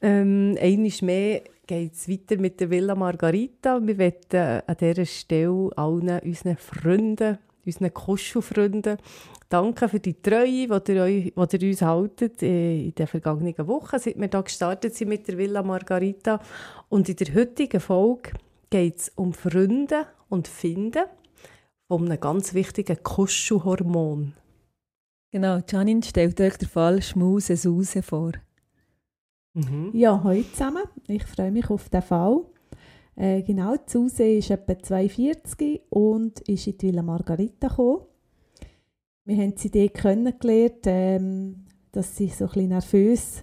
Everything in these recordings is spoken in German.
Ähm, einmal mehr geht es weiter mit der Villa Margarita. Wir möchten an dieser Stelle allen unseren Freunden, unseren Kuschelfreunden, danken für die Treue, die ihr, euch, die ihr uns haltet äh, in den vergangenen Wochen, seit wir hier gestartet sind mit der Villa Margarita. Und in der heutigen Folge geht es um Freunde und Finden von einem ganz wichtigen Kuschelhormon. Genau, Janine stellt euch den Fall Schmuse Suse vor. Mhm. Ja, hallo zusammen. Ich freue mich auf den Fall. Äh, genau, Suse ist etwa 42 und ist in die Villa Margarita gekommen. Wir haben sie dort kennengelernt, ähm, dass sie so ein nervös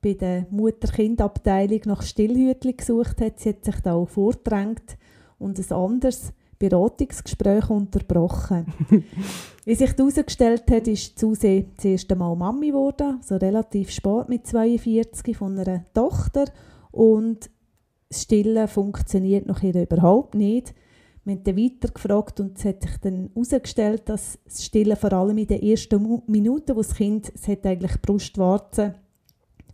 bei der Mutter-Kind-Abteilung nach Stillhütli gesucht hat. Sie hat sich da auch vordrängt und ein anderes Beratungsgespräch unterbrochen. Wie sich herausgestellt hat, ist Suse das erste Mal Mami geworden, so relativ spät mit 42 von einer Tochter und das Stillen funktioniert noch überhaupt nicht. Wir haben dann weiter gefragt und es hat sich dann herausgestellt, dass das Stillen vor allem in den ersten Minuten, wo das Kind es hat eigentlich die Brustwarze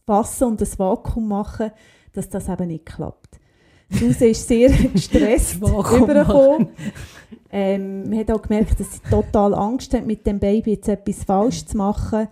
fassen und ein Vakuum machen, dass das eben nicht klappt. Suse ist sehr gestresst übergekommen. Ähm, man hat auch gemerkt, dass sie total Angst hat, mit dem Baby jetzt etwas falsch zu machen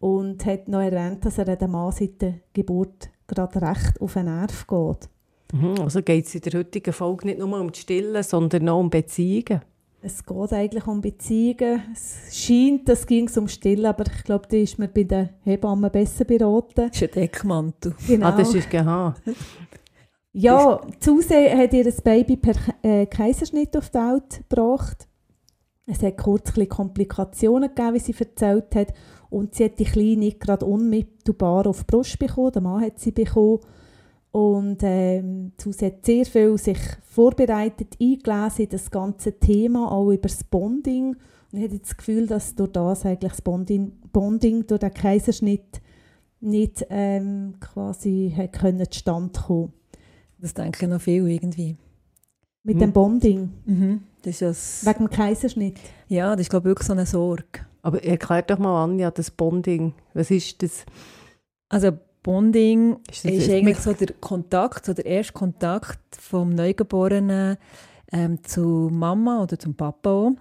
und hat noch erwähnt, dass er dem Mann seit der Geburt gerade recht auf den Nerv geht. Mhm, Also geht es in der heutigen Folge nicht nur um das Stillen, sondern auch um Beziehungen. Es geht eigentlich um Beziehungen. Es scheint, es ging um Stillen, aber ich glaube, da ist man bei den Hebammen besser beraten. Das ist ein Deckmantel. Genau. Ah, das ist geha. Ja, Suse hat ihr das Baby per äh, Kaiserschnitt auf die Welt gebracht. Es hat kurz Komplikationen gegeben, wie sie erzählt hat. Und sie hat die Kleine gerade unmittelbar auf die Brust bekommen. Der Mann hat sie bekommen. Und ähm, Suse hat sehr viel sich vorbereitet, eingelesen in das ganze Thema, auch über das Bonding. Und ich habe das Gefühl, dass durch das eigentlich das Bonding, Bonding durch den Kaiserschnitt nicht ähm, quasi hat können zustande kommen Das denke ich noch viel irgendwie. Mit Mhm. dem Bonding. Mhm. Das ist das, Wegen dem Kaiserschnitt. ja, das ist glaube ich wirklich so eine Sorge. Aber erklär doch mal, Anja, das Bonding. Was ist das? Also Bonding Ist ist, eigentlich so der Kontakt, so der erste Kontakt vom Neugeborenen ähm, zu Mama oder zum Papa auch.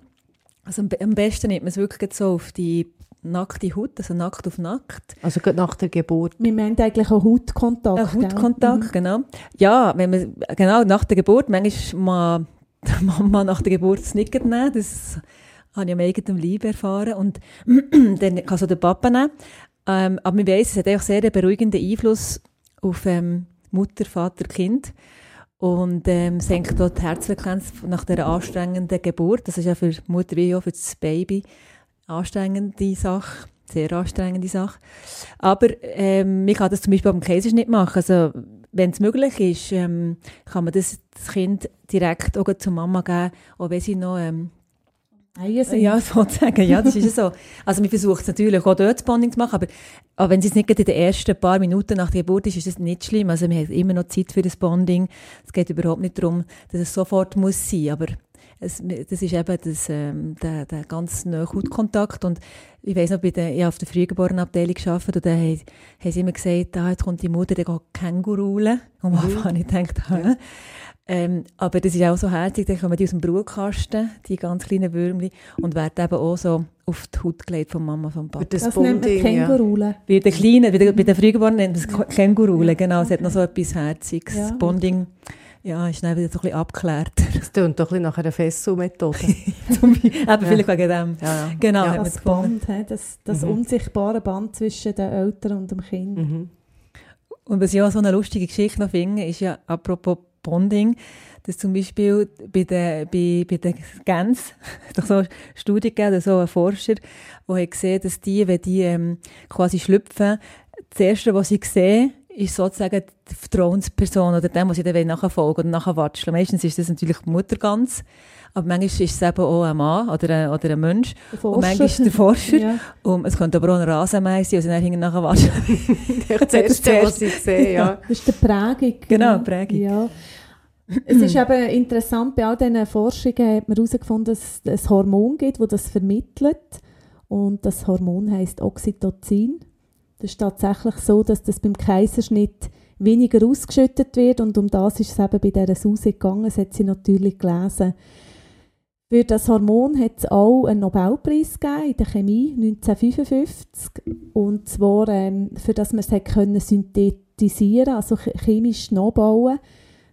Also am, be- am besten nimmt man es wirklich so auf die nackte Haut, also nackt auf nackt. Also gerade nach der Geburt. Wir meinen eigentlich einen Hautkontakt. Ein gell? Hautkontakt, Mhm. genau. Ja, wenn man, genau, nach der Geburt, manchmal mal die Mama nach der Geburt das nicht nehmen, das habe ich am eigenen Leib erfahren und dann kann so der Papa nehmen. Ähm, aber man weiss, es hat auch sehr einen beruhigenden Einfluss auf ähm, Mutter, Vater, Kind und ähm, senkt dort die Herzfrequenz nach der anstrengenden Geburt. Das ist ja für die Mutter wie auch für das Baby anstrengende Sache, sehr anstrengende Sache. Aber ähm, man kann das zum Beispiel beim Kaiserschnitt machen. Also, wenn es möglich ist, ähm, kann man das, das Kind direkt auch zur Mama geben, auch wenn sie noch ähm, Eier sind. ja, sozusagen, ja, das ist so. Also man versucht es natürlich auch dort Bonding zu machen, aber, aber wenn es jetzt nicht in den ersten paar Minuten nach der Geburt ist, ist das nicht schlimm. Also wir haben immer noch Zeit für das Bonding. Es geht überhaupt nicht darum, dass es sofort muss sein, aber es, das ist eben das, ähm, der, der ganz nahe Hautkontakt und ich weiss noch, bei der, ich habe auf der Frühgeborenenabteilung gearbeitet und da haben, haben sie immer gesagt, ah, jetzt kommt die Mutter, die geht Kängurulen. Und am Anfang habe ich gedacht, hä? Ähm, aber das ist auch so herzig, dann kommen die aus dem Brutkasten, die ganz kleinen Würmli, und werden eben auch so auf die Haut gelegt von Mama, von Für Papa. das, Das nennt man Bonding, ja. Kängurule. Bei den Kleinen, bei den, bei den Frühgeborenen nennt man es Kängurule, genau, es hat noch so etwas Herziges. Ja. Bonding, ja, ist dann wieder so ein bisschen abgeklärt. Das klingt doch ein bisschen nach einer Fesselmethode. Eben vielleicht wegen dem. ja, ja. Genau, Ja. Das. Band, he, das, das Mhm. unsichtbare Band zwischen den Eltern und dem Kind. Mhm. Und was ich auch so eine lustige Geschichte noch finde, ist ja, apropos Bonding, dass zum Beispiel bei den, bei, bei den Gänsen, doch so eine Studie gegeben, so ein Forscher, der hat gesehen, dass die, wenn die ähm, quasi schlüpfen, das Erste, was sie sehen, ist sozusagen die Vertrauensperson oder dem, was ich dann nachfolgen oder nachwatschen Meistens ist das natürlich die Mutter ganz, aber manchmal ist es eben auch ein Mann oder ein, oder ein Mensch. Und manchmal ist der Forscher. ja. Und es könnte aber auch ein Rasenmäher sein, also dann hinten nachher watschen. das Erste, was ich sehe, ja. Das ist die Prägung. Genau, Prägung. Ja. es ist eben interessant, bei all diesen Forschungen hat man herausgefunden, dass es ein Hormon gibt, das das vermittelt. Und das Hormon heißt Oxytocin. Das ist tatsächlich so, dass das beim Kaiserschnitt weniger ausgeschüttet wird. Und um das ist es eben bei dieser Suse gegangen. Das hat sie natürlich gelesen. Für das Hormon hat es auch einen Nobelpreis gegeben in der Chemie 1955. Und zwar, ähm, für das man es hat können synthetisieren also chemisch nachbauen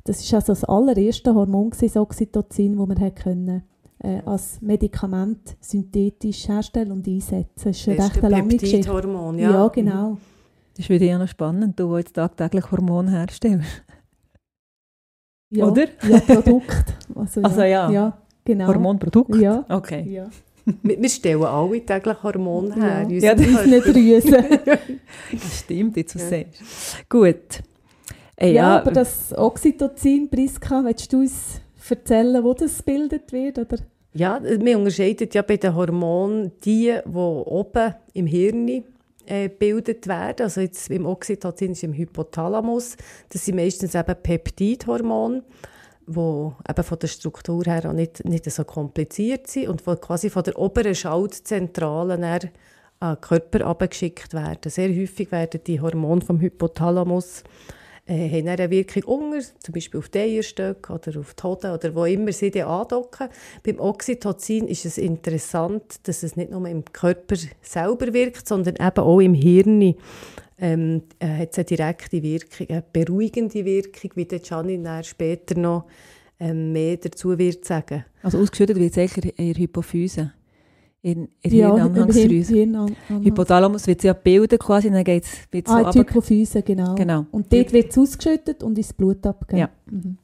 Das ist also das allererste Hormon, das Oxytocin, das man hat können, äh, als Medikament synthetisch herstellen und einsetzen. Das ist eine recht lange Geschichte. ja. Ja, genau. Das ist wieder ja noch spannend, du, jetzt tagtäglich Hormone herstellst. Ja, Oder? Ja, Produkt. Also, Also ja. ja genau. Hormonprodukt? Ja. Okay. Ja. Wir stellen alle täglich Hormone her. Ja, das ist nicht. Drüsen. Das stimmt, jetzt was Ja. sagst. Gut. Äh, Ja, aber das Oxytocin, Priska, willst du uns erzählen, wo das gebildet wird? Oder? Ja, wir unterscheiden ja bei den Hormonen die, die oben im Hirn äh, gebildet werden. Also jetzt im Oxytocin ist im Hypothalamus. Das sind meistens eben Peptidhormone, die eben von der Struktur her auch nicht, nicht so kompliziert sind und die quasi von der oberen Schaltzentrale dann an den Körper abgeschickt werden. Sehr häufig werden die Hormone vom Hypothalamus äh, haben dann eine Wirkung unter, zum Beispiel auf die Eierstöcke oder auf die Hoden oder wo immer sie dann andocken. Beim Oxytocin ist es interessant, dass es nicht nur im Körper selber wirkt, sondern eben auch im Hirn ähm, äh, hat es eine direkte Wirkung, eine beruhigende Wirkung, wie der dann später noch ähm, mehr dazu wird sagen. Also ausgeschüttet wird es sicher in der Hypophyse. In, in Ja, Hirnanhangsdrüse. Hirn, Hirn, Hypothalamus wird ja gebildet quasi, dann geht es so Ah, runter. Hypophyse, genau. Genau. Und dort wird es ausgeschüttet und ins Blut abgegeben. Ja. Mhm.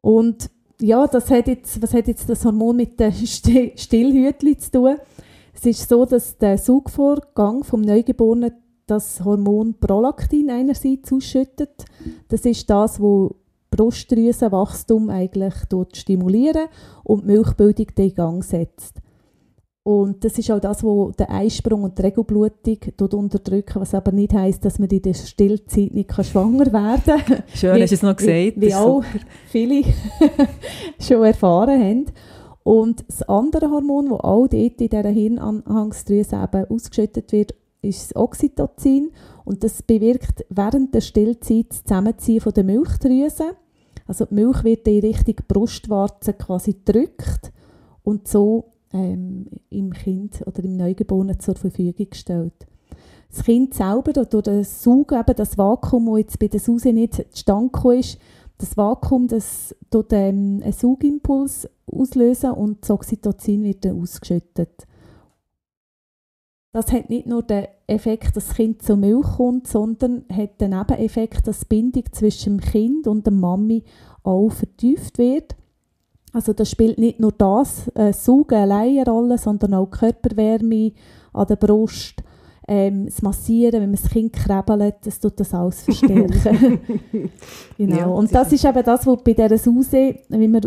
Und ja, das hat jetzt, was hat jetzt das Hormon mit den Sti- Stillhütchen zu tun? Es ist so, dass der Saugvorgang vom Neugeborenen das Hormon Prolaktin einerseits ausschüttet. Das ist das, wo Brustdrüsenwachstum eigentlich dort stimulieren und die Milchbildung in Gang setzt. Und das ist auch das, was den Eisprung und die Regelblutung dort unterdrücken, was aber nicht heisst, dass man in der Stillzeit nicht kann schwanger werden kann. Schön, hast du es noch gesagt. Wie, wie auch super. viele schon erfahren haben. Und das andere Hormon, das auch dort in dieser Hirnanhangsdrüse eben ausgeschüttet wird, ist das Oxytocin. Und das bewirkt während der Stillzeit das Zusammenziehen von der Milchdrüse. Also die Milch wird in Richtung Brustwarze quasi gedrückt und so ähm, im Kind oder im Neugeborenen zur Verfügung gestellt. Das Kind selber, durch das Saugen, eben das Vakuum, das jetzt bei der Suse nicht zustande ist, das Vakuum, das tut ähm, einen Saugimpuls auslösen und das Oxytocin wird dann ausgeschüttet. Das hat nicht nur den Effekt, dass das Kind zur Milch kommt, sondern hat den Nebeneffekt, dass die Bindung zwischen dem Kind und der Mami auch vertieft wird. Also das spielt nicht nur das äh, Saugen allein eine Rolle, sondern auch die Körperwärme an der Brust, ähm, das Massieren, wenn man das Kind krebelt, das tut das alles verstärken. genau. Ja, und das ist eben das, was bei dieser Suse, wie wir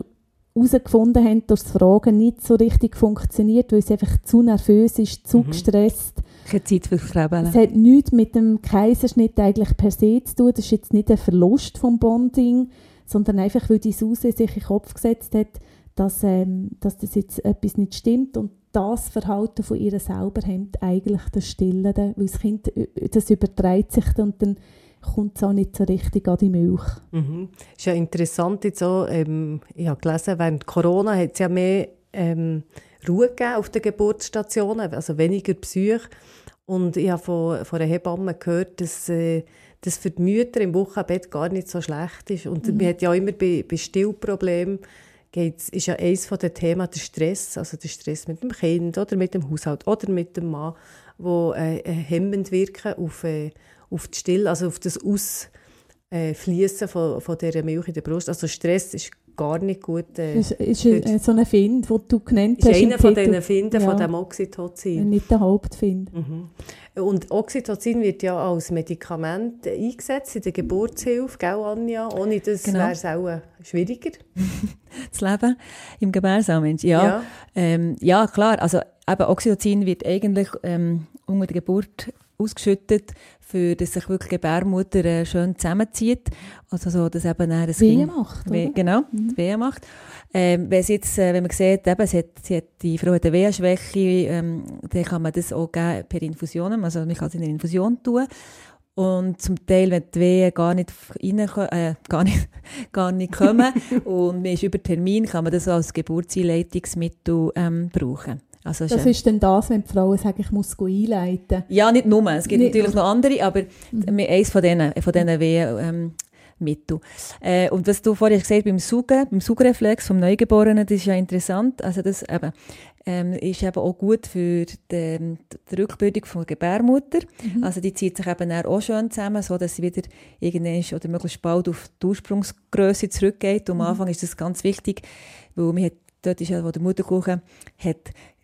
herausgefunden haben, durch das Fragen nicht so richtig funktioniert, weil sie einfach zu nervös ist, zu Mhm. gestresst. Keine Zeit für Krebeln. Es hat nichts mit dem Kaiserschnitt eigentlich per se zu tun. Das ist jetzt nicht ein Verlust vom Bonding, sondern einfach, weil die Suse sich in den Kopf gesetzt hat, dass, ähm, dass das jetzt etwas nicht stimmt und das Verhalten von ihr selber hemmt eigentlich das Stillende, weil das Kind, äh, das übertreibt sich und dann kommt es auch nicht so richtig an die Milch. Mhm. Ist ja interessant jetzt auch, ähm, ich habe gelesen, während Corona hat es ja mehr ähm, Ruhe gegeben auf den Geburtsstationen, also weniger Psyche. Und ich habe von, von einer Hebamme gehört, dass äh, das für die Mütter im Wochenbett gar nicht so schlecht ist. Und Mhm. man hat ja immer bei, bei Stillproblemen, geht's, ist ja eines der Themen der Stress, also der Stress mit dem Kind oder mit dem Haushalt oder mit dem Mann, wo äh, äh, hemmend wirken auf, äh, auf die Still, also auf das Aus äh, Fließen von, von dieser Milch in der Brust. Also Stress ist gar nicht gut. Äh, Das ist äh, so ein Find, den du genannt ist hast. im einer von diesen Finden Ja. von dem Oxytocin. Nicht der Hauptfind. Mhm. Und Oxytocin wird ja als Medikament eingesetzt in der Geburtshilfe, gell, Anja? Ohne das Genau. wäre es auch äh, schwieriger. das Leben im Gebärsaal, ja. Ja. Ähm, ja, klar. Also eben Oxytocin wird eigentlich ähm, unter der Geburt ausgeschüttet, für dass sich wirklich die Gebärmutter äh, schön zusammenzieht. Also so, dass eben das Wehe Kind- macht, Weh- oder? Genau, die Wehe macht. Ähm, wenn, jetzt, äh, wenn man sieht, eben, sie hat, sie hat, die Frau hat eine Wehenschwäche, ähm, dann kann man das auch geben per Infusion, also man kann es in eine Infusion tun. Und zum Teil, wenn die Wehen gar nicht, rein, äh, gar nicht, gar nicht kommen und man ist über Termin, kann man das als Geburtseinleitungsmittel ähm, brauchen. Also Das ist dann das, wenn die Frauen sagen, ich muss einleiten. ja, nicht nur. Es gibt Nicht natürlich nur. noch andere, aber Mhm. eins von denen, von diesen Wehen, ähm, Mittel. Äh, und was du vorhin gesagt hast, beim Saugen, beim Saugreflex vom Neugeborenen, das ist ja interessant. Also das eben, ähm, ist eben auch gut für die, die Rückbildung von der Gebärmutter. Mhm. Also die zieht sich eben auch schön zusammen, so dass sie wieder irgendwann oder möglichst bald auf die Ursprungsgröße zurückgeht. Und am Mhm. Anfang ist das ganz wichtig, weil man hat, dort ist ja, wo der Mutterkuchen hat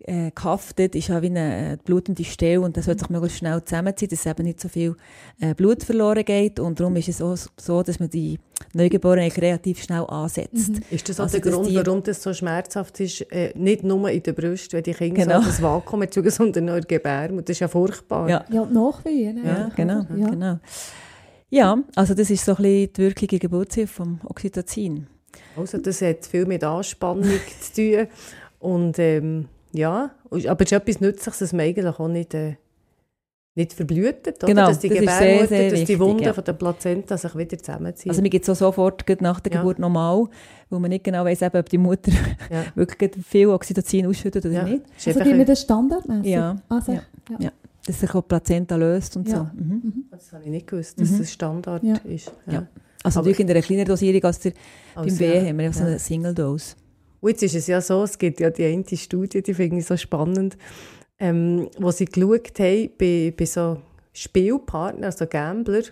äh, gehaftet, ist ja wie eine äh, blutende Stelle und das sollte sich möglichst schnell zusammenziehen, dass eben nicht so viel äh, Blut verloren geht und darum ist es auch so, dass man die Neugeborenen relativ schnell ansetzt. Mhm. Ist das auch Also, der Grund, die- warum das so schmerzhaft ist? Äh, nicht nur in der Brust, wenn die Kinder Genau. so das Vakuum erzeugen, sondern auch in der Gebärmutter. Das ist ja furchtbar. Ja. Ja, Nachwehen. Ja, eigentlich, genau? Ja. genau. Ja, also das ist so ein bisschen die Wirkung in der Geburtshilfe vom Oxytocin. Also das hat viel mit Anspannung zu tun. Und ähm, ja, aber es ist etwas Nützliches, dass man eigentlich auch nicht, äh, nicht verblutet. Oder? Genau, dass die das ist sehr, Gebärmutter, sehr dass die wichtig, Wunden ja. von der Plazenta sich wieder zusammenziehen. Also mir geht so sofort gerade nach der Ja. Geburt normal, weil man nicht genau weiss, eben, ob die Mutter ja. wirklich viel Oxytocin ausschüttet oder Ja. nicht. Ist Also geben wir ein- das standardmäßig? Ja. Also, Ja. Dass sich auch die Plazenta löst und Ja. so. Mhm. Das habe ich nicht gewusst, dass Mhm. das Standard Ja. ist. Ja. Also Aber- natürlich in einer kleineren Dosierung als der, Also, beim Wehen ja. haben wir ja so eine Single-Dose. Und jetzt ist es ja so, es gibt ja die eine Studie, die finde ich so spannend, ähm, wo sie geschaut haben bei, bei so Spielpartnern, also Gambler,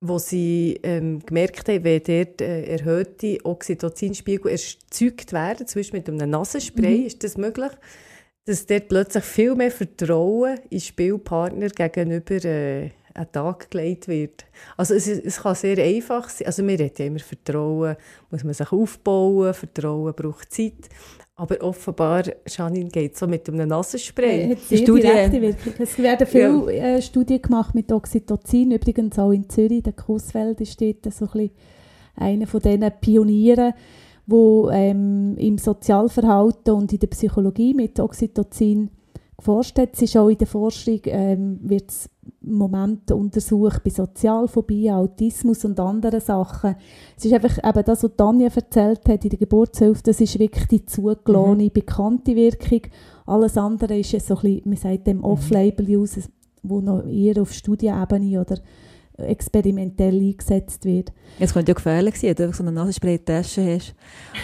wo sie ähm, gemerkt haben, wenn dort äh, erhöhte Oxytocinspiegel erzeugt werden, zum Beispiel mit einem Nasenspray, Mhm. ist das möglich, dass dort plötzlich viel mehr Vertrauen in Spielpartner gegenüber äh, an den Tag gelegt wird. Also es, ist- es kann sehr einfach sein. Also wir reden ja immer Vertrauen, muss man sich aufbauen, Vertrauen braucht Zeit. Aber offenbar, Janine, geht es so mit einem Nasenspray. Äh, hat sehr Studie- direkte Wirkung. Es werden viele äh, Studien gemacht mit Oxytocin, übrigens auch in Zürich. Der Kussfeld ist dort so ein bisschen einer von diesen Pionieren, wo ähm, im Sozialverhalten und in der Psychologie mit Oxytocin geforscht hat. Es ist auch in der Forschung ähm, wird es im Moment untersucht bei Sozialphobie, Autismus und anderen Sachen. Es ist einfach eben das, was Tanja erzählt hat in der Geburtshilfe, das ist wirklich die zugelassene, bekannte Wirkung. Alles andere ist so ein bisschen, man sagt dem Off-Label-Use, wo noch eher auf Studienebene oder experimentell eingesetzt wird. Es könnte ja gefährlich sein, wenn du so eine Nasenspray in der Tasche hast.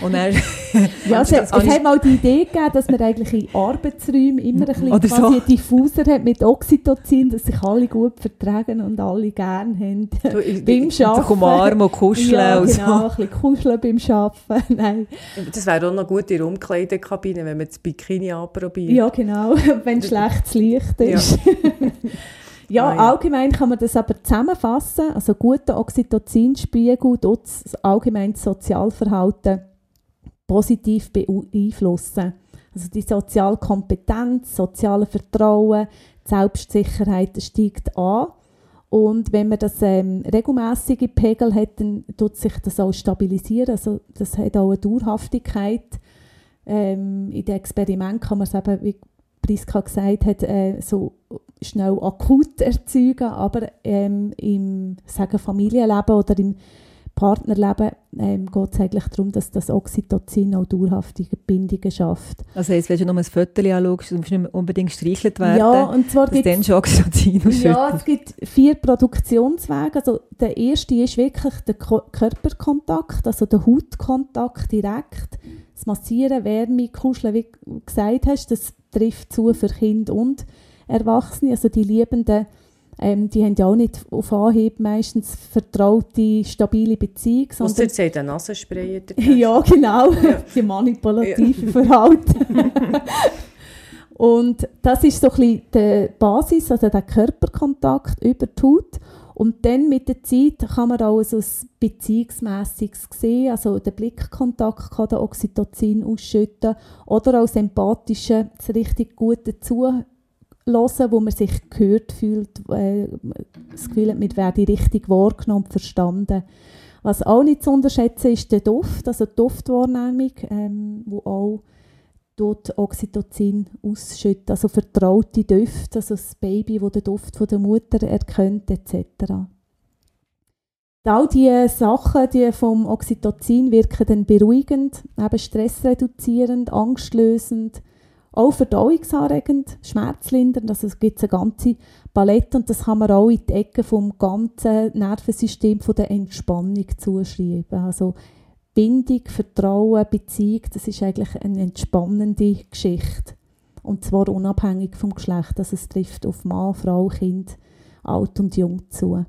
Und dann, Ja, es, hat- es hat mal die Idee gegeben, dass man eigentlich in Arbeitsräumen immer ein bisschen so. einen Diffuser hat mit Oxytocin, dass sich alle gut vertragen und alle gerne haben. Du, ich- beim Arbeiten. umarmen und kuscheln ja, und genau, so. ein bisschen kuscheln beim Arbeiten. Nein. Das wäre auch noch gut in der Umkleidekabine, wenn man das Bikini anprobiert. Ja, genau, wenn schlechtes Licht ist. Ja, Ah, ja. allgemein kann man das aber zusammenfassen. Also guter Oxytocinspiegel das allgemeine Sozialverhalten positiv beeinflussen. Also die soziale Kompetenz, soziale Vertrauen, die Selbstsicherheit steigt an. Und wenn man das ähm, regelmäßige Pegel hat, dann tut sich das auch stabilisieren. Also das hat auch eine Dauerhaftigkeit. Ähm, in den Experimenten kann man es eben, wie Priska gesagt hat, äh, so schnell akut erzeugen, aber ähm, im sagen, Familienleben oder im Partnerleben ähm, geht es eigentlich darum, dass das Oxytocin auch dauerhaftige Bindungen schafft. Also heisst, wenn du nur ein Foto anschaust, du musst nicht mehr unbedingt gestreichelt werden, Ja, und zwar dass gibt dann schon Oxytocin ja, es gibt vier Produktionswege. Also der erste ist wirklich der Ko Körperkontakt, also der Hautkontakt direkt. Das Massieren, Wärme, Kuscheln, wie du gesagt hast, das trifft zu für Kinder und Erwachsene. Also die Liebenden, ähm, die haben ja auch nicht auf Anhieb meistens vertraute, stabile Beziehung, Ausser sie haben Nasenspray ja, genau. Ja. Die manipulative Verhalten. Und das ist so ein bisschen die Basis, also der Körperkontakt über die Haut. Und dann mit der Zeit kann man auch so ein Beziehungsmässiges sehen, also der Blickkontakt kann der Oxytocin ausschütten oder auch das Empathische, das richtig gute Zuhören, wo man sich gehört fühlt, äh, das Gefühl hat, man werde richtig wahrgenommen und verstanden. Was auch nicht zu unterschätzen ist der Duft, also die Duftwahrnehmung, ähm, wo auch dort Oxytocin ausschüttet, also vertraute Düfte, also das Baby, wo den Duft von der Mutter erkennt, etc. All diese Sachen die vom Oxytocin wirken dann beruhigend, eben stressreduzierend, angstlösend, auch verdauungsanregend, schmerzlindernd. Also es gibt eine ganze Palette und das kann man auch in die Ecke vom ganzen Nervensystem von der Entspannung zuschreiben. Also Bindung, Vertrauen, Beziehung, das ist eigentlich eine entspannende Geschichte. Und zwar unabhängig vom Geschlecht. Also es trifft auf Mann, Frau, Kind, alt und jung zu.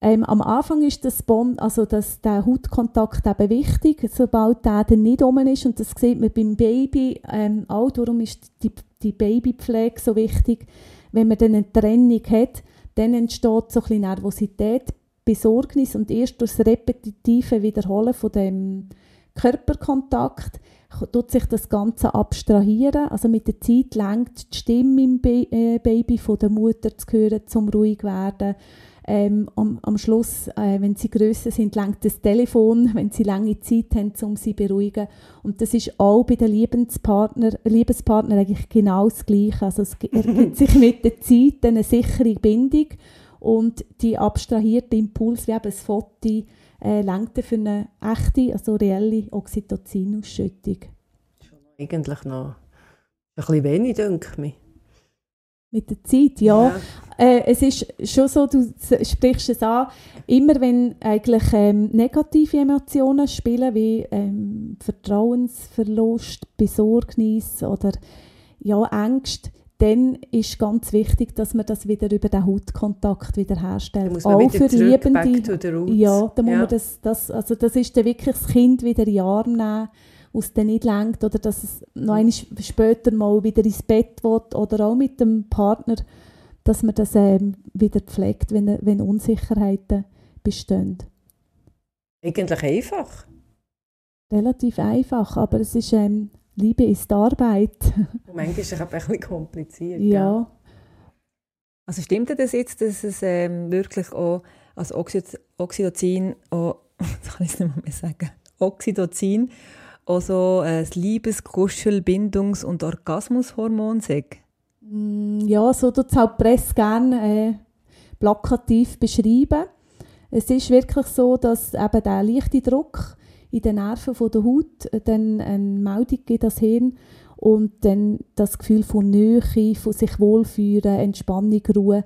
Ähm, am Anfang ist das Bond, also das, der Hautkontakt eben wichtig, sobald der dann nicht um ist. Und das sieht man beim Baby ähm, auch. Darum ist die, die Babypflege so wichtig. Wenn man dann eine Trennung hat, dann entsteht so ein bisschen Nervosität Besorgnis und erst durch das repetitive Wiederholen von dem Körperkontakt tut sich das Ganze abstrahieren. Also mit der Zeit lenkt die Stimme im äh, Baby von der Mutter zu hören, zum ruhig werden. Ähm, am, am, Schluss, äh, wenn sie grösser sind, lenkt das Telefon, wenn sie lange Zeit haben, um sie zu beruhigen. Und das ist auch bei den Liebespartnern eigentlich genau das Gleiche. Also es ergibt sich mit der Zeit eine sichere Bindung und die abstrahierte Impuls, wie eben ein Foto, äh, für eine echte, also reelle Oxytocin-Ausschüttung. Eigentlich noch ein bisschen wenig, denke ich. Mit der Zeit, ja. ja. Äh, es ist schon so, du sprichst es an, immer wenn eigentlich ähm, negative Emotionen spielen, wie ähm, Vertrauensverlust, Besorgnis oder ja, Ängste, dann ist ganz wichtig, dass man das wieder über den Hautkontakt wieder herstellt. Auch für Liebende. Ja, da muss ja. man das, das, also das ist dann wirklich das Kind wieder in den Arm nehmen, was dann nicht lenkt oder dass es noch später mal wieder ins Bett will oder auch mit dem Partner, dass man das ähm, wieder pflegt, wenn, wenn Unsicherheiten bestehen. Eigentlich einfach. Relativ einfach, aber es ist ähm, Liebe ist Arbeit. Und manchmal ist es auch ein bisschen kompliziert. Ja. Also stimmt das jetzt, dass es ähm, wirklich auch als Oxytocin, auch, kann ich es nicht mehr sagen, Oxytocin, also äh, das Liebes-, Kuschel-, Bindungs- und Orgasmushormon sagt? Mm, ja, so tut es halt Presse gerne äh, plakativ beschreiben. Es ist wirklich so, dass eben der leichte Druck in den Nerven von der Haut äh, dann eine Meldung gibt das Hirn und dann das Gefühl von Nähe, von sich wohlfühlen, Entspannung, Ruhe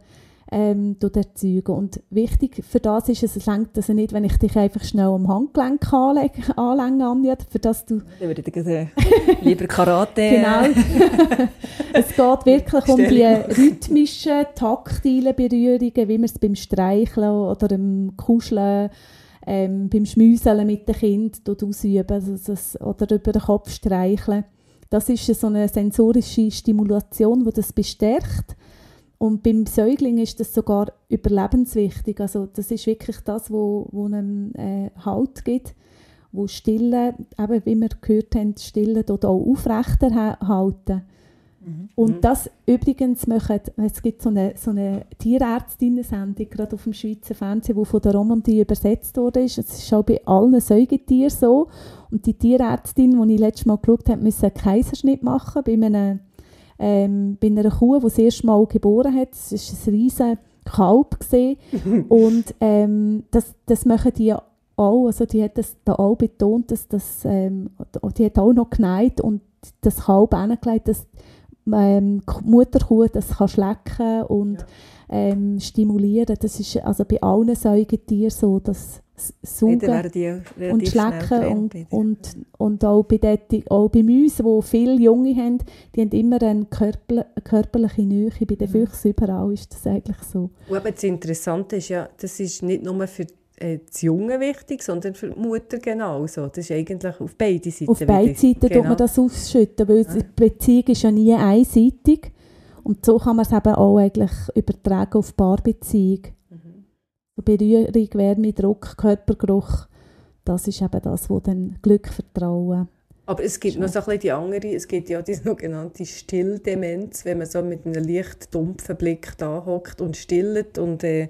ähm, erzeugen. Und wichtig für das ist es, es lenkt also nicht, wenn ich dich einfach schnell am Handgelenk anlege, anlänge, Anja, für das du... Dann würde ich sagen, lieber Karate. genau. es geht wirklich um die rhythmischen, taktilen Berührungen, wie man es beim Streicheln oder dem Kuscheln ähm, beim Schmüseln mit dem Kind ausüben also das, oder über den Kopf streicheln. Das ist so eine sensorische Stimulation, die das bestärkt. Und beim Säugling ist das sogar überlebenswichtig. Also das ist wirklich das, wo, wo einem äh, Halt gibt, wo Stille, eben wie wir gehört haben, Stille dort auch aufrechterhalten. Mhm. Und mhm. das übrigens machen, es gibt so eine, so eine Tierärztinnen-Sendung, gerade auf dem Schweizer Fernsehen, die von der Romandie übersetzt wurde. Es ist auch bei allen Säugetieren so. Und die Tierärztin, die ich letztes Mal geschaut habe, musste einen Kaiserschnitt machen bei, einem, ähm, bei einer Kuh, die das erste Mal geboren hat. Es war ein riesiges Kalb. und ähm, das, das machen die auch, also die hat das da auch betont, dass das, ähm, die hat auch noch geneigt und das Kalb angelegt, dass ähm, Mutterkuh das kann schlecken und ja. ähm, stimulieren. Das ist also bei allen Säugetieren so, dass Saugen und Schlecken und, und, und auch, bei den, auch bei Mäusen, die viele Junge haben, die haben immer eine, körper, körperliche Nähe. Bei den mhm. Füchsen überall ist das eigentlich so. Und das Interessante ist ja, das ist nicht nur für äh, das Junge wichtig, sondern für die Mutter genauso. Das ist eigentlich auf beide Seiten Auf beide Seiten genau. tut man das ausschütten, weil ja. die Beziehung ist ja nie einseitig. Und so kann man es eben auch eigentlich übertragen auf Paarbeziehung. Mhm. Berührung, Wärme, Druck, Körpergeruch, das ist eben das, was dann Glück, Vertrauen aber es gibt noch so ein bisschen die andere, es gibt ja die sogenannte Stilldemenz, wenn man so mit einem leicht dumpfen Blick da hockt und stillt und äh,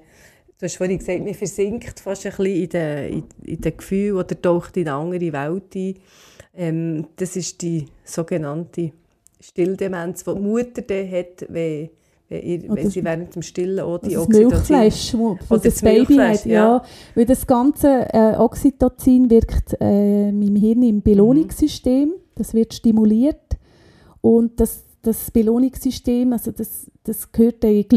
du hast vorhin gesagt, man versinkt fast ein bisschen in den, in, in den Gefühlen oder taucht in eine andere Welt ein. Ähm, das ist die sogenannte Stilldemenz, die die Mutter dann hat, wenn, wenn, wenn sie während dem Stillen auch die das Milchfleisch, wo das, Baby hat. Ja. ja. Weil das ganze äh, Oxytocin wirkt äh, im Hirn im Belohnungssystem. Mhm. Das wird stimuliert. Und das, das Belohnungssystem, also das, das gehört in den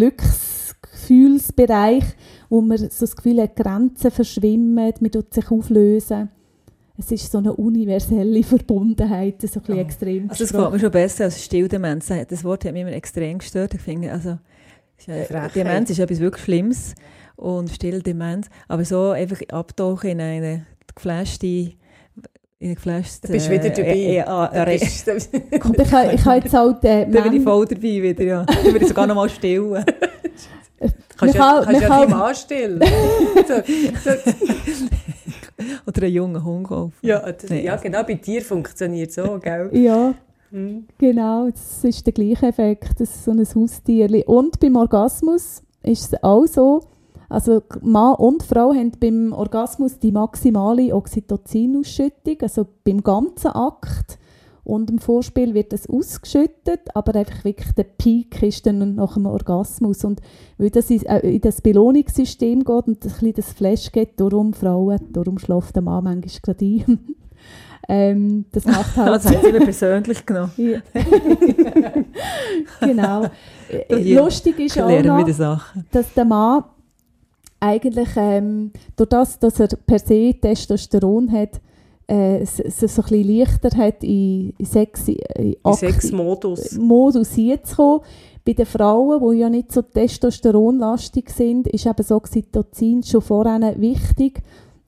Glücksgefühlsbereich, wo man so das Gefühl hat, Grenzen verschwimmen, man tut sich auflösen es ist so eine universelle Verbundenheit, so ein ja. extrem Also es gefällt mir schon besser als Stilldemenz. Das Wort hat mich immer extrem gestört. Ich finde, also, Demenz ist etwas wirklich Schlimmes und Stilldemenz. Aber so einfach abtauchen in eine geflashte in geflasht. Du bist wieder dabei. Äh, äh, äh, äh, Kommt, ich, ich habe jetzt halt... Äh, da bin ich voll dabei wieder, ja. Da würde ich sogar noch mal stillen. kannst du ja, kannst ja deinem Mann stillen. Oder einen jungen Hund kaufen. Ja, das, nee. ja, genau, bei dir funktioniert es so, gell? Ja, hm. genau, das ist der gleiche Effekt, das ist so ein Haustier. Und beim Orgasmus ist es auch so, also Mann und Frau haben beim Orgasmus die maximale Oxytocin-Ausschüttung, also beim ganzen Akt und im Vorspiel wird das ausgeschüttet, aber einfach wirklich der Peak ist dann nach dem Orgasmus. Und weil das in, äh, das Belohnungssystem geht und ein bisschen das Flash geht, darum Frauen, darum schläft der Mann manchmal gerade ein. ähm, das macht halt... das haben Sie persönlich genommen. genau. Lustig ist auch noch, dass der Mann eigentlich ähm, durch das, dass er per se Testosteron hat, äh, so, so ein bisschen leichter hat, in, in Sex, in Sexmodus Modus hinzukommen. Bei den Frauen, die ja nicht so testosteronlastig sind, ist eben so Oxytocin schon vorher wichtig.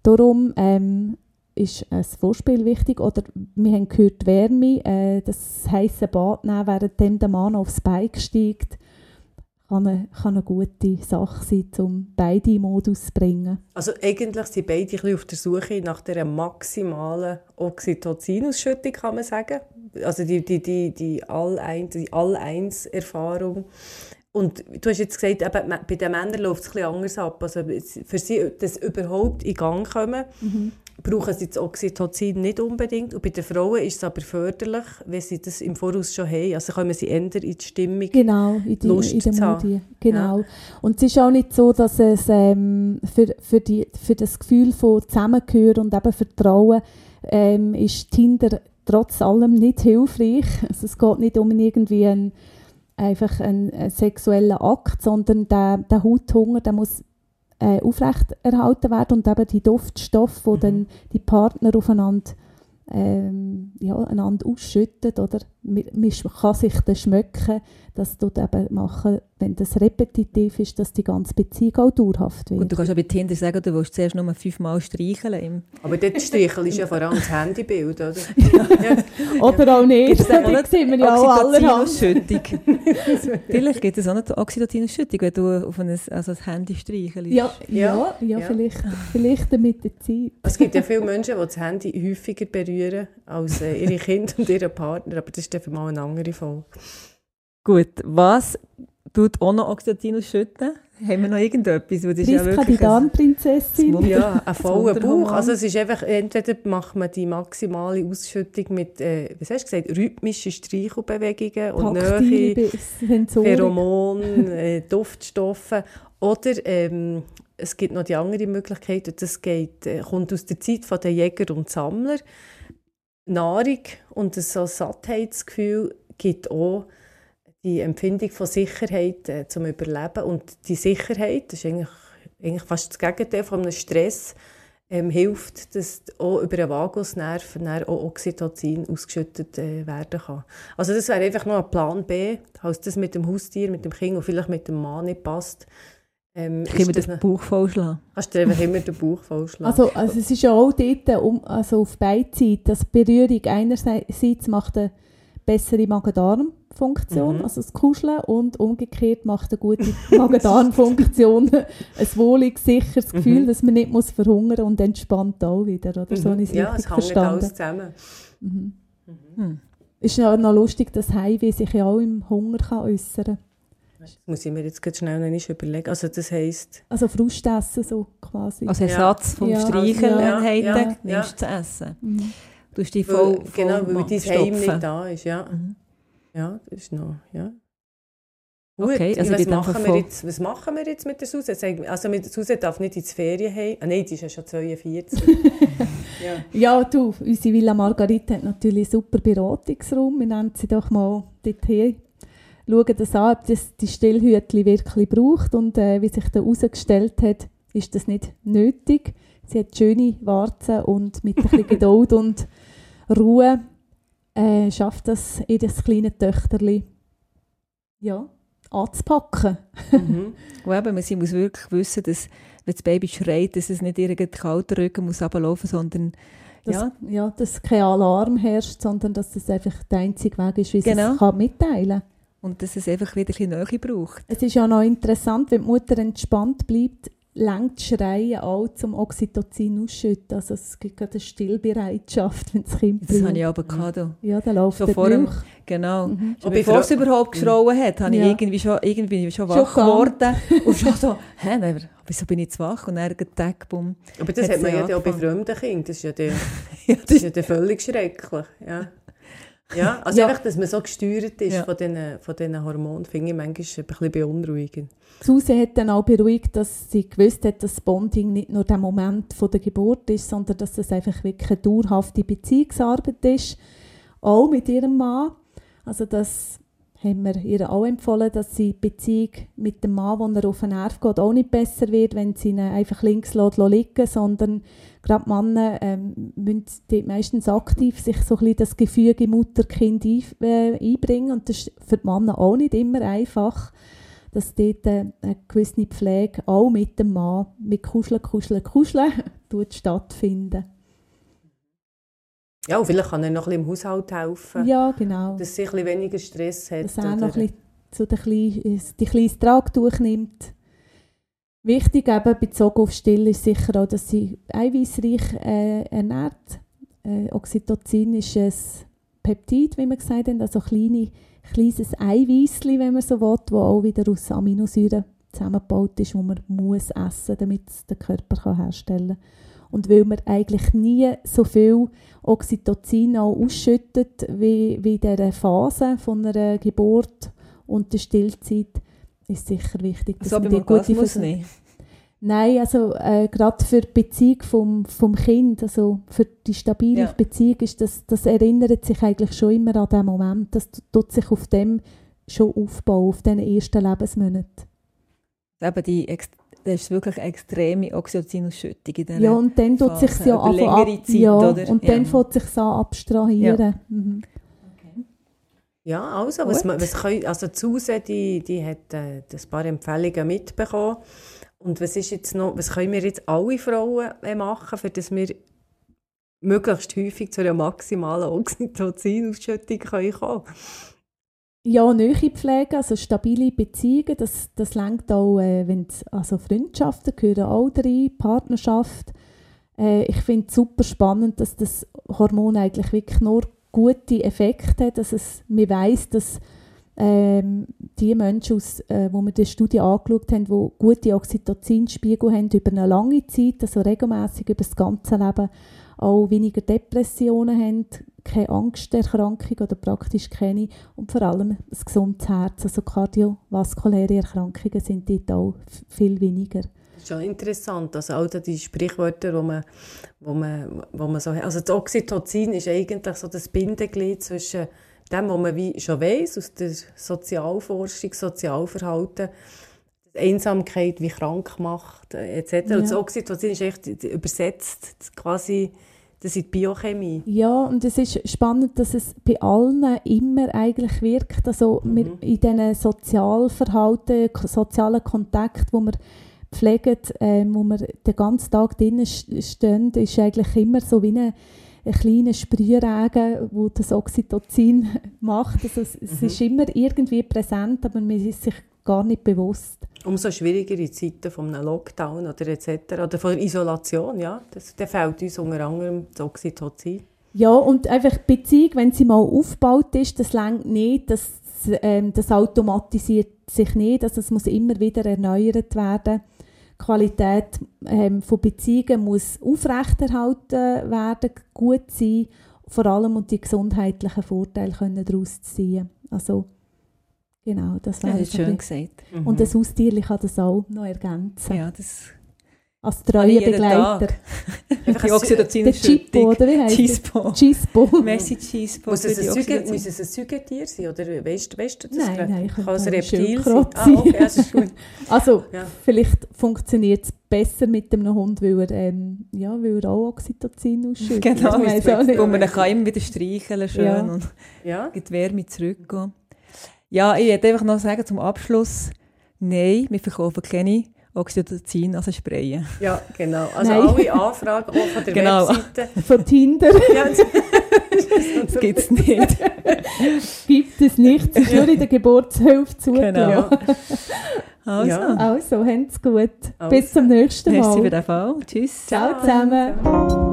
Darum ähm, ist ein Vorspiel wichtig. Oder wir haben gehört, Wärme, äh, das heisse Bad nehmen, während der Mann aufs Bike steigt kann eine, kann eine gute Sache sein, um beide in Modus zu bringen. Also eigentlich sind beide auf der Suche nach der maximalen Oxytocin-Ausschüttung, kann man sagen. Also die, die, die, die All-Eins-Erfahrung. Und du hast jetzt gesagt, eben, bei den Männern läuft es etwas anders ab. Also für sie, dass überhaupt in Gang kommen, mhm brauchen sie das Oxytocin nicht unbedingt. Und bei den Frauen ist es aber förderlich, wenn sie das im Voraus schon haben. Also kommen sie eher in die Stimmung, genau, in die, Lust in der Modi. Genau. Ja. Und es ist auch nicht so, dass es ähm, für, für, die, für das Gefühl von Zusammengehören und eben Vertrauen ähm, ist Tinder trotz allem nicht hilfreich. Also es geht nicht um irgendwie einen, einfach einen, einen sexuellen Akt, sondern der, der Hauthunger, der muss äh, aufrechterhalten werden und eben die Duftstoffe, die mhm. dann die Partner aufeinander ähm, ja, einander ausschütten, oder? Man, kann sich dann schmecken, das tut eben machen, wenn das repetitiv ist, dass die ganze Beziehung auch dauerhaft wird. Und du kannst ja bei Tinder sagen, du willst zuerst nur fünfmal streicheln. Aber dort streicheln ist ja vor allem das Handybild, oder? ja. Oder auch nicht, das sehen wir ja auch allerhand. Vielleicht gibt es auch eine Oxytocin-Ausschüttung, wenn du auf ein, also das Handy streichelst. Ja, ja, ja, ja, Vielleicht, vielleicht mit der Zeit. Es gibt ja viele Menschen, die das Handy häufiger berühren als äh, ihre Kinder und ihre Partner, aber das ist dann mal eine andere Folge. Gut, was tut auch noch Oxytocin ausschütten? Haben wir noch irgendetwas? Das ist ja wirklich Darmprinzessin. Ja, ein voller Bauch. Also es ist einfach, entweder macht man die maximale Ausschüttung mit, äh, was hast du gesagt, rhythmischen Streichelbewegungen und Nähe, Pheromonen, äh, Duftstoffe. Oder ähm, es gibt noch die andere Möglichkeit, das geht, äh, kommt aus der Zeit der Jäger und Sammler. Nahrung und so Sattheitsgefühl gibt auch die Empfindung von Sicherheit äh, zum Überleben. Und die Sicherheit, das ist eigentlich, eigentlich fast das Gegenteil von einem Stress, ähm, hilft, dass auch über einen Vagusnerv auch Oxytocin ausgeschüttet äh, werden kann. Also das wäre einfach nur ein Plan B, falls das mit dem Haustier, mit dem Kind und vielleicht mit dem Mann nicht passt, Ähm, ich kann mir den Bauch vollschlagen. Kannst du einfach immer den Bauch vollschlagen. Also, also es ist ja auch dort, um, also auf beide Seiten, dass Berührung einerseits macht eine bessere Magen-Darm-Funktion, mhm. also das Kuscheln, und umgekehrt macht eine gute Magen-Darm-Funktion ein wohliges, sicheres Gefühl, mhm. dass man nicht muss verhungern und entspannt auch wieder, oder? So mhm. Ja, es hängt alles zusammen. Mhm. Mhm. Ist ja noch lustig, dass Heimweh sich ja auch im Hunger kann äußern kann. Das muss ich mir jetzt ganz schnell noch überlegen. Also das heisst... Also Frustessen so quasi. Als Ersatz vom ja. Streicheleinheiten ja, ja, nimmst du zu essen. Mhm. Du hast dich voll, voll Genau, weil dein Heim nicht da ist, ja. Mhm. Ja, das ist noch, ja. Gut, okay, also was, machen wir jetzt, was machen wir jetzt mit der Susanne? Also mit der Susanne darf nicht ins Ferien Ah, nein, die ist ja schon 42. ja. ja, du, unsere Villa Margarita hat natürlich einen super Beratungsraum. Wir nennen sie doch mal dorthin. Schauen das an, ob das die Stillhütchen wirklich braucht. Und äh, wie sich da herausgestellt hat, ist das nicht nötig. Sie hat schöne Warzen und mit ein bisschen Geduld und Ruhe äh, schafft das ihr kleine Töchterli ja, anzupacken. mhm. Und eben, sie muss wirklich wissen, dass wenn das Baby schreit, dass es nicht irgendein kalter Rücken muss runterlaufen, sondern dass, ja. ja, dass kein Alarm herrscht, sondern dass das einfach der einzige Weg ist, wie genau. es kann mitteilen kann. Und dass es einfach wieder ein bisschen Nähe braucht. Es ist ja noch interessant, wenn die Mutter entspannt bleibt, längt Schreien auch zum Oxytocin ausschütten. Also es gibt gerade eine Stillbereitschaft, wenn das Kind Das habe ich aber gehabt. Ja, da läuft schon vor dem, Genau. Mhm. Schon bevor es überhaupt geschrauen hat, habe ja. ich irgendwie schon, irgendwie schon wach geworden. und schon so, hä, nein, wieso bin ich jetzt wach? Und dann Tag, bumm. Aber das hat man ja auch bei fremden Kindern. Das ist ja, der, ja, das ist ja der völlig schrecklich. Ja. Ja, also ja. einfach, dass man so gesteuert ist ja. von diesen von den Hormonen, finde ich manchmal ein bisschen beunruhigend. Susi hat dann auch beruhigt, dass sie gewusst hat, dass Bonding nicht nur der Moment von der Geburt ist, sondern dass es einfach wirklich eine dauerhafte Beziehungsarbeit ist, auch mit ihrem Mann. Also das haben wir ihr auch empfohlen, dass sie die Beziehung mit dem Mann, wo er auf den Nerv geht, auch nicht besser wird, wenn sie ihn einfach links lässt, sondern gerade Männer ähm, müssen meistens aktiv sich so ein bisschen das Gefüge Mutter-Kind ein, äh, einbringen und das ist für die Männer auch nicht immer einfach, dass dort äh, eine gewisse Pflege auch mit dem Mann, mit Kuscheln, Kuscheln, Kuscheln, stattfinden. Ja, und vielleicht kann er noch ein bisschen im Haushalt helfen. Ja, genau. Dass sie ein bisschen weniger Stress hat. Dass er noch ein bisschen so die, kleine, die kleine Tragtuch nimmt. Wichtig eben bezogen auf Still ist sicher auch, dass sie eiweißreich äh, ernährt. Äh, Oxytocin ist ein Peptid, wie wir gesagt haben, also kleine, kleines Eiweißli, wenn man so will, das auch wieder aus Aminosäuren zusammengebaut ist, wo man muss essen, damit es der Körper herstellen kann. Und weil man eigentlich nie so viel Oxytocin auch ausschüttet wie, wie in dieser Phase von einer Geburt und der Stillzeit, ist sicher wichtig, dass also, man die gute Vers Nein, also äh, gerade für die Beziehung vom, vom Kind, also für die stabile ja. Beziehung, ist das, das erinnert sich eigentlich schon immer an den Moment. Das tut sich auf dem schon aufbauen, auf diesen ersten Lebensmonaten. Eben die das ist wirklich eine extreme Oxytocin-Ausschüttung in dieser Ja, und dann tut sich ja ab, Zeit, ja, oder? und dann ja. fängt sich so abstrahieren. Ja. Mhm. Ja, also, was, was können, also Suse, die, die hat äh, ein paar Empfehlungen mitbekommen. Und was ist jetzt noch, was können wir jetzt alle Frauen äh, machen, für dass wir möglichst häufig zu einer maximalen Oxytocin-Ausschüttung kommen können? Ja, Nähe pflegen, also stabile Beziehungen, das, das lenkt auch, äh, wenn also Freundschaften gehören auch rein, Partnerschaft. Äh, ich finde es super spannend, dass das Hormon eigentlich wirklich nur gute Effekte hat, dass es, man weiss, dass ähm, die Menschen, aus, äh, wo wir die Studie angeschaut haben, die gute Oxytocinspiegel haben über eine lange Zeit, also regelmäßig über das ganze Leben, auch weniger Depressionen haben, keine Angsterkrankung oder praktisch keine und vor allem ein gesundes Herz, also kardiovaskuläre Erkrankungen sind dort auch viel weniger. Das ist schon interessant, also all die Sprichwörter, wo man, wo man, wo man so also das Oxytocin ist eigentlich so das Bindeglied zwischen dem, was man wie schon weiß aus der Sozialforschung, Sozialverhalten, Einsamkeit wie krank macht, etc. Ja. Und das Oxytocin ist echt übersetzt quasi das ist Biochemie. Ja, und es ist spannend, dass es bei allen immer eigentlich wirkt. Also mhm. in diesen Sozialverhalten, sozialen Kontakt, wo wir pflegen, ähm, wo wir den ganzen Tag drinnen stehen, ist eigentlich immer so wie eine, ein kleiner Sprühregen, wo das Oxytocin macht. Also es, mhm. es ist immer irgendwie präsent, aber man ist sich gar nicht bewusst. Umso schwieriger in Zeiten von einem Lockdown oder etc. oder von Isolation, ja, das, da fehlt uns unter anderem das Oxytocin. Ja, und einfach die Beziehung, wenn sie mal aufgebaut ist, das längt nicht, das, ähm, das automatisiert sich nicht, also es muss immer wieder erneuert werden. Die Qualität ähm, von Beziehungen muss aufrechterhalten werden, gut sein, vor allem und die gesundheitlichen Vorteile können daraus ziehen. Also Genau, das war ja, das schön gesagt. Mhm. Und das Haustier kann das auch noch ergänzen. Ja, das als treue Begleiter. Die Oxytocin Der Chispo, oder wie heißt Chispo. Chispo. Messi Chispo. Muss es, ein Säugetier sein? Oder weißt, weißt du das? Nein, nein, kann es ein Reptil sein. Ah, okay, das ist gut. also, ja. vielleicht funktioniert es besser mit einem Hund, weil er, ähm, ja, weil er auch Oxytocin ausschüttet. Genau, wo man kann immer wieder streicheln schön ja. und ja. die Wärme zurückgehen. Ja, ich würde einfach noch sagen zum Abschluss, nein, wir verkaufen keine Oxytocin als Sprayen. Ja, genau. Also Nein. alle Anfragen auch von der genau. Webseite. Von Tinder. Das gibt es nicht. gibt es nicht. Es ist nur in der Geburtshilfe zugelassen. Genau. Also, ja. also habt's gut. Also. Bis zum nächsten Mal. Merci für den Fall. Tschüss. Ciao zusammen.